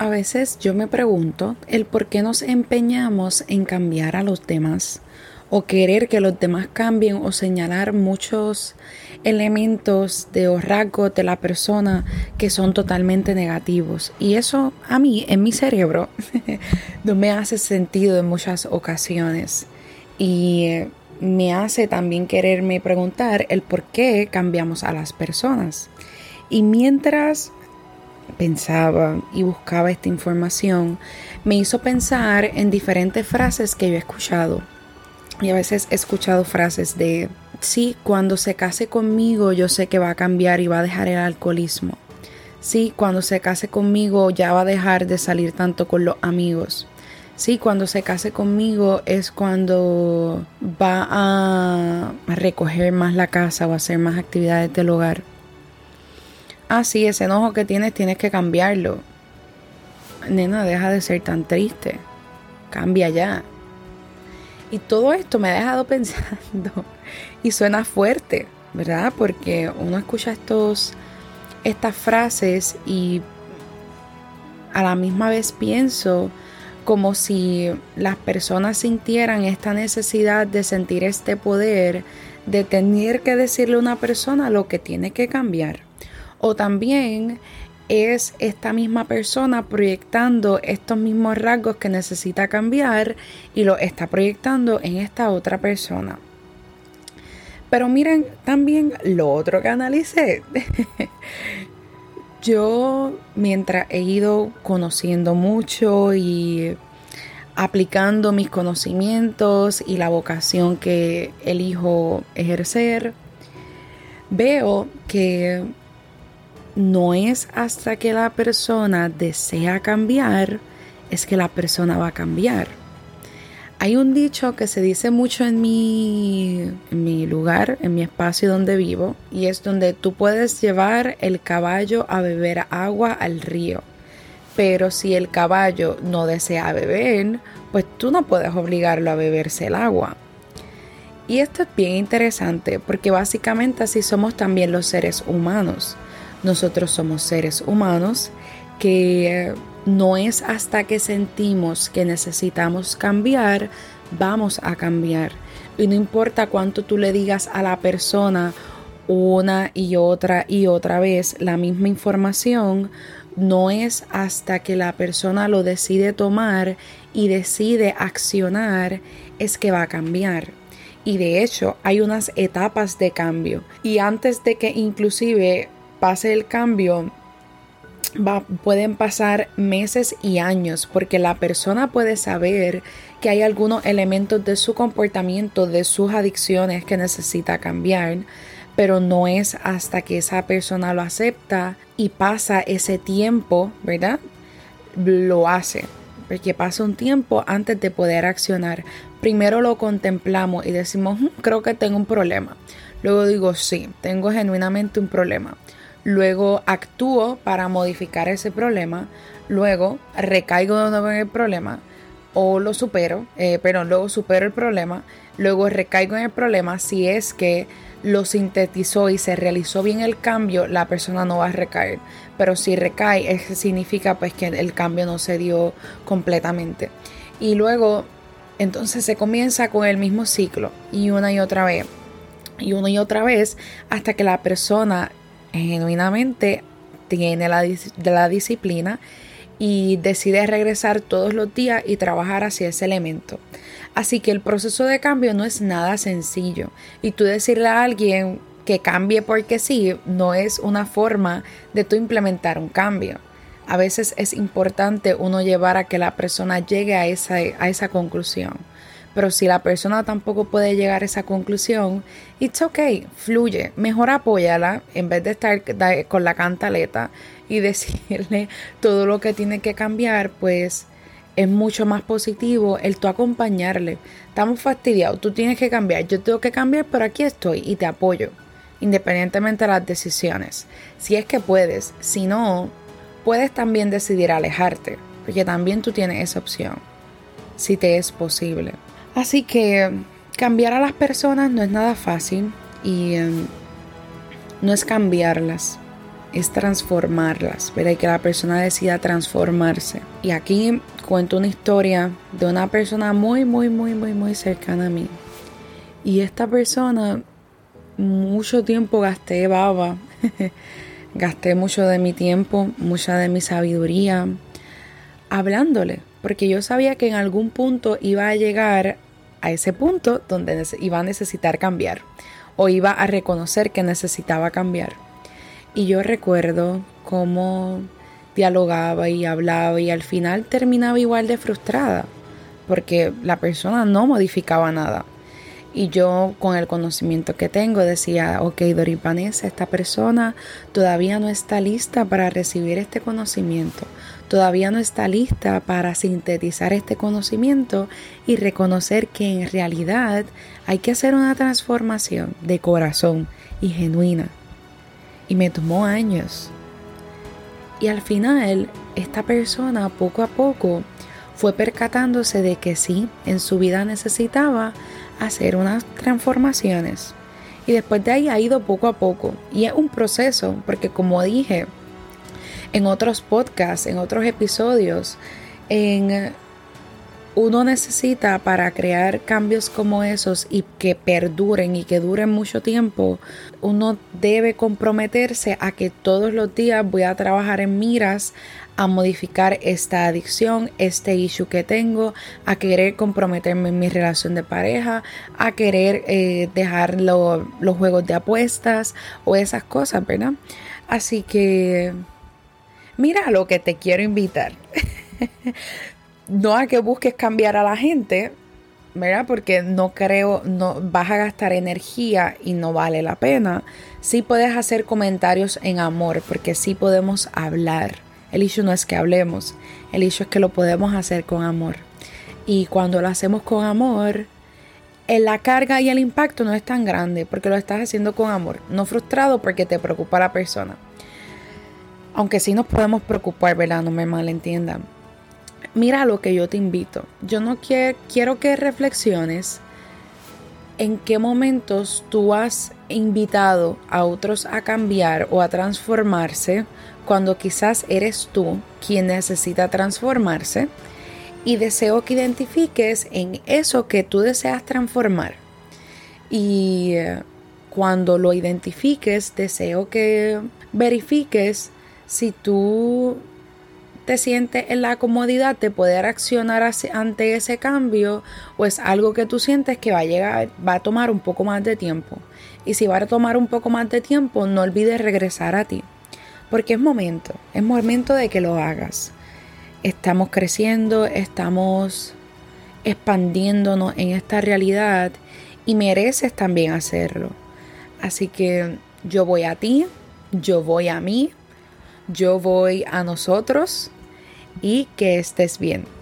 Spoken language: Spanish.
A veces yo me pregunto el por qué nos empeñamos en cambiar a los demás o querer que los demás cambien o señalar muchos elementos de o rasgos de la persona que son totalmente negativos. Y eso a mí, en mi cerebro, no me hace sentido en muchas ocasiones. Y eh, me hace también quererme preguntar el por qué cambiamos a las personas. Y mientras pensaba y buscaba esta información, me hizo pensar en diferentes frases que yo he escuchado. Y a veces he escuchado frases de, sí, cuando se case conmigo yo sé que va a cambiar y va a dejar el alcoholismo. Sí, cuando se case conmigo ya va a dejar de salir tanto con los amigos. Sí, cuando se case conmigo es cuando va a recoger más la casa o hacer más actividades del hogar ah, sí, ese enojo que tienes tienes que cambiarlo. Nena, deja de ser tan triste. Cambia ya. Y todo esto me ha dejado pensando y suena fuerte, ¿verdad? Porque uno escucha estos, estas frases y a la misma vez pienso como si las personas sintieran esta necesidad de sentir este poder, de tener que decirle a una persona lo que tiene que cambiar. O también es esta misma persona proyectando estos mismos rasgos que necesita cambiar y lo está proyectando en esta otra persona. Pero miren también lo otro que analicé. Yo mientras he ido conociendo mucho y aplicando mis conocimientos y la vocación que elijo ejercer, veo que no es hasta que la persona desea cambiar, es que la persona va a cambiar. Hay un dicho que se dice mucho en mi, en mi lugar, en mi espacio donde vivo, y es donde tú puedes llevar el caballo a beber agua al río. Pero si el caballo no desea beber, pues tú no puedes obligarlo a beberse el agua. Y esto es bien interesante porque básicamente así somos también los seres humanos. Nosotros somos seres humanos que no es hasta que sentimos que necesitamos cambiar, vamos a cambiar. Y no importa cuánto tú le digas a la persona una y otra y otra vez la misma información, no es hasta que la persona lo decide tomar y decide accionar es que va a cambiar. Y de hecho hay unas etapas de cambio. Y antes de que inclusive pase el cambio, pueden pasar meses y años porque la persona puede saber que hay algunos elementos de su comportamiento, de sus adicciones que necesita cambiar, pero no es hasta que esa persona lo acepta y pasa ese tiempo, ¿verdad? Lo hace, porque pasa un tiempo antes de poder accionar. Primero lo contemplamos y decimos, mm, creo que tengo un problema. Luego digo, sí, tengo genuinamente un problema luego actúo para modificar ese problema, luego recaigo de nuevo en el problema o lo supero, eh, pero luego supero el problema, luego recaigo en el problema si es que lo sintetizó y se realizó bien el cambio, la persona no va a recaer. Pero si recae, eso significa pues que el cambio no se dio completamente. Y luego, entonces se comienza con el mismo ciclo y una y otra vez. Y una y otra vez hasta que la persona genuinamente tiene la, la disciplina y decide regresar todos los días y trabajar hacia ese elemento. Así que el proceso de cambio no es nada sencillo. Y tú decirle a alguien que cambie porque sí, no es una forma de tú implementar un cambio. A veces es importante uno llevar a que la persona llegue a esa, a esa conclusión. Pero si la persona tampoco puede llegar a esa conclusión, it's okay, fluye. Mejor apóyala en vez de estar con la cantaleta y decirle todo lo que tiene que cambiar, pues es mucho más positivo el tú acompañarle. Estamos fastidiados, tú tienes que cambiar, yo tengo que cambiar, pero aquí estoy y te apoyo, independientemente de las decisiones. Si es que puedes, si no, puedes también decidir alejarte, porque también tú tienes esa opción, si te es posible. Así que cambiar a las personas no es nada fácil y em, no es cambiarlas, es transformarlas, ¿verdad? Y que la persona decida transformarse. Y aquí cuento una historia de una persona muy, muy, muy, muy, muy cercana a mí. Y esta persona, mucho tiempo gasté baba, gasté mucho de mi tiempo, mucha de mi sabiduría, hablándole, porque yo sabía que en algún punto iba a llegar a ese punto donde iba a necesitar cambiar o iba a reconocer que necesitaba cambiar. Y yo recuerdo cómo dialogaba y hablaba y al final terminaba igual de frustrada porque la persona no modificaba nada. Y yo con el conocimiento que tengo decía, ok, Doripanesa, esta persona todavía no está lista para recibir este conocimiento, todavía no está lista para sintetizar este conocimiento y reconocer que en realidad hay que hacer una transformación de corazón y genuina. Y me tomó años. Y al final, esta persona poco a poco fue percatándose de que sí, en su vida necesitaba hacer unas transformaciones. Y después de ahí ha ido poco a poco. Y es un proceso, porque como dije en otros podcasts, en otros episodios, en uno necesita para crear cambios como esos y que perduren y que duren mucho tiempo, uno debe comprometerse a que todos los días voy a trabajar en miras a modificar esta adicción, este issue que tengo, a querer comprometerme en mi relación de pareja, a querer eh, dejar los juegos de apuestas o esas cosas, ¿verdad? Así que mira lo que te quiero invitar. no a que busques cambiar a la gente, ¿verdad? Porque no creo, no vas a gastar energía y no vale la pena. Sí puedes hacer comentarios en amor, porque sí podemos hablar. El issue no es que hablemos, el issue es que lo podemos hacer con amor. Y cuando lo hacemos con amor, la carga y el impacto no es tan grande porque lo estás haciendo con amor, no frustrado porque te preocupa la persona. Aunque sí nos podemos preocupar, ¿verdad? No me malentiendan mira lo que yo te invito. Yo no quiero, quiero que reflexiones en qué momentos tú has invitado a otros a cambiar o a transformarse cuando quizás eres tú quien necesita transformarse y deseo que identifiques en eso que tú deseas transformar. Y eh, cuando lo identifiques, deseo que verifiques si tú te sientes en la comodidad de poder accionar ante ese cambio o es algo que tú sientes que va a llegar, va a tomar un poco más de tiempo. Y si va a tomar un poco más de tiempo, no olvides regresar a ti. Porque es momento, es momento de que lo hagas. Estamos creciendo, estamos expandiéndonos en esta realidad y mereces también hacerlo. Así que yo voy a ti, yo voy a mí, yo voy a nosotros y que estés bien.